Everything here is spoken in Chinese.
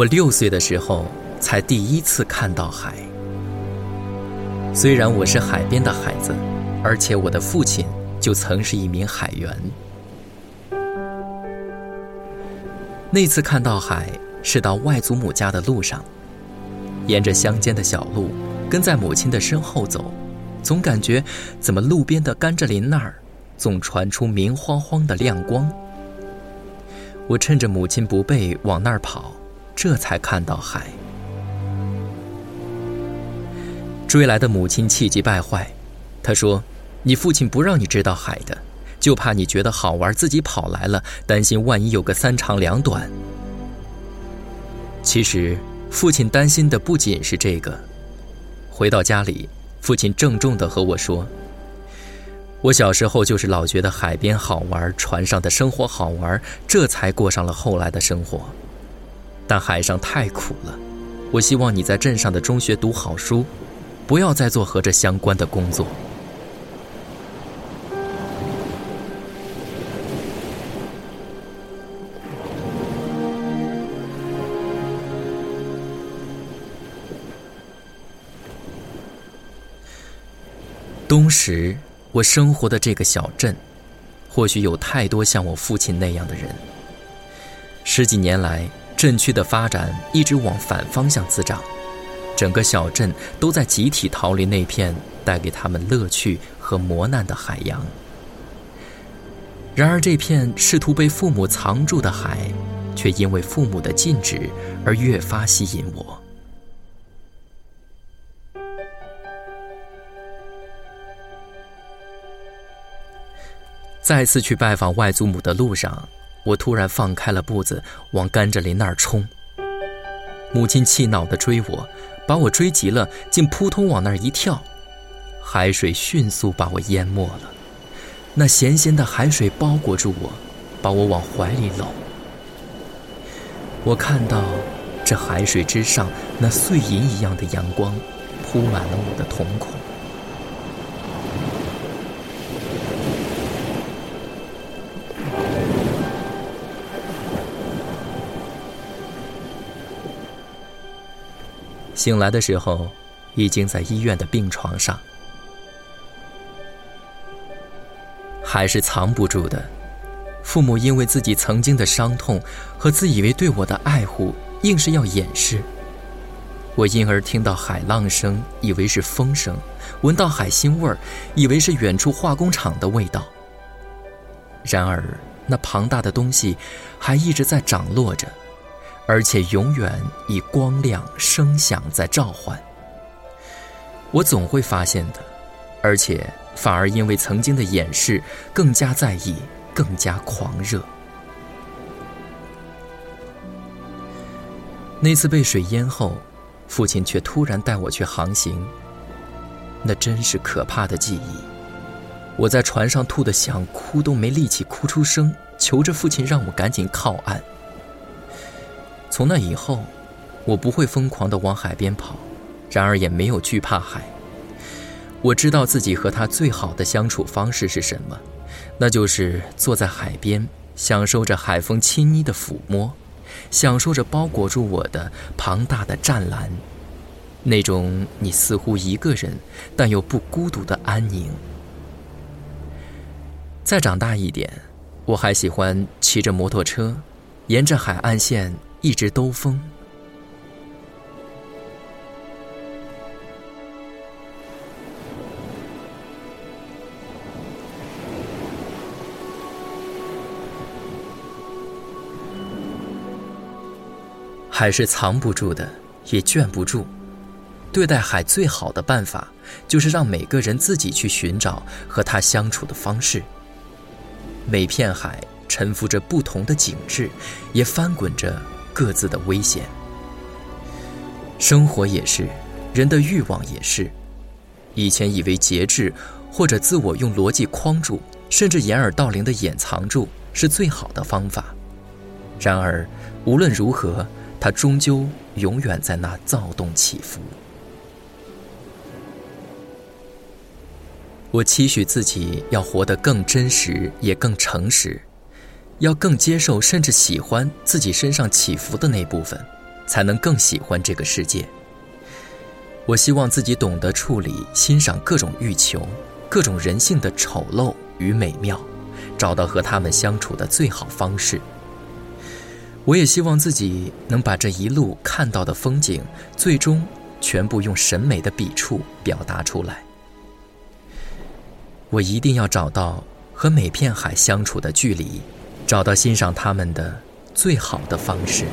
我六岁的时候才第一次看到海。虽然我是海边的孩子，而且我的父亲就曾是一名海员。那次看到海是到外祖母家的路上，沿着乡间的小路，跟在母亲的身后走，总感觉怎么路边的甘蔗林那儿总传出明晃晃的亮光。我趁着母亲不备往那儿跑，这才看到海。追来的母亲气急败坏，她说：“你父亲不让你知道海的。”就怕你觉得好玩，自己跑来了，担心万一有个三长两短。其实，父亲担心的不仅是这个。回到家里，父亲郑重地和我说：“我小时候就是老觉得海边好玩，船上的生活好玩，这才过上了后来的生活。但海上太苦了，我希望你在镇上的中学读好书，不要再做和这相关的工作。”冬时，我生活的这个小镇，或许有太多像我父亲那样的人。十几年来，镇区的发展一直往反方向滋长，整个小镇都在集体逃离那片带给他们乐趣和磨难的海洋。然而，这片试图被父母藏住的海，却因为父母的禁止而越发吸引我。再次去拜访外祖母的路上，我突然放开了步子，往甘蔗林那儿冲。母亲气恼地追我，把我追急了，竟扑通往那儿一跳，海水迅速把我淹没了。那咸咸的海水包裹住我，把我往怀里搂。我看到这海水之上那碎银一样的阳光，铺满了我的瞳孔。醒来的时候，已经在医院的病床上。还是藏不住的，父母因为自己曾经的伤痛和自以为对我的爱护，硬是要掩饰。我因而听到海浪声，以为是风声；闻到海腥味儿，以为是远处化工厂的味道。然而，那庞大的东西还一直在涨落着。而且永远以光亮、声响在召唤。我总会发现的，而且反而因为曾经的掩饰，更加在意，更加狂热。那次被水淹后，父亲却突然带我去航行。那真是可怕的记忆。我在船上吐得想哭都没力气哭出声，求着父亲让我赶紧靠岸。从那以后，我不会疯狂地往海边跑，然而也没有惧怕海。我知道自己和他最好的相处方式是什么，那就是坐在海边，享受着海风亲昵的抚摸，享受着包裹住我的庞大的湛蓝，那种你似乎一个人，但又不孤独的安宁。再长大一点，我还喜欢骑着摩托车，沿着海岸线。一直兜风，海是藏不住的，也圈不住。对待海最好的办法，就是让每个人自己去寻找和他相处的方式。每片海沉浮着不同的景致，也翻滚着。各自的危险，生活也是，人的欲望也是。以前以为节制或者自我用逻辑框住，甚至掩耳盗铃的掩藏住是最好的方法。然而，无论如何，它终究永远在那躁动起伏。我期许自己要活得更真实，也更诚实。要更接受，甚至喜欢自己身上起伏的那部分，才能更喜欢这个世界。我希望自己懂得处理、欣赏各种欲求、各种人性的丑陋与美妙，找到和他们相处的最好方式。我也希望自己能把这一路看到的风景，最终全部用审美的笔触表达出来。我一定要找到和每片海相处的距离，找到欣赏他们的最好的方式。